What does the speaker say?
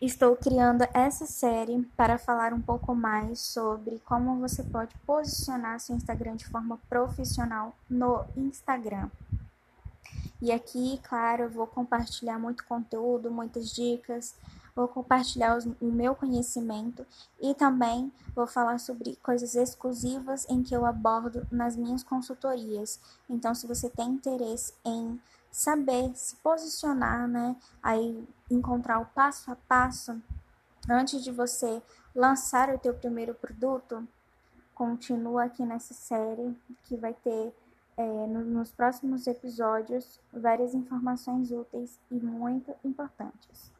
Estou criando essa série para falar um pouco mais sobre como você pode posicionar seu Instagram de forma profissional no Instagram. E aqui, claro, eu vou compartilhar muito conteúdo, muitas dicas, vou compartilhar os, o meu conhecimento e também vou falar sobre coisas exclusivas em que eu abordo nas minhas consultorias. Então, se você tem interesse em saber se posicionar, né? Aí encontrar o passo a passo antes de você lançar o teu primeiro produto, continua aqui nessa série que vai ter é, no, nos próximos episódios várias informações úteis e muito importantes.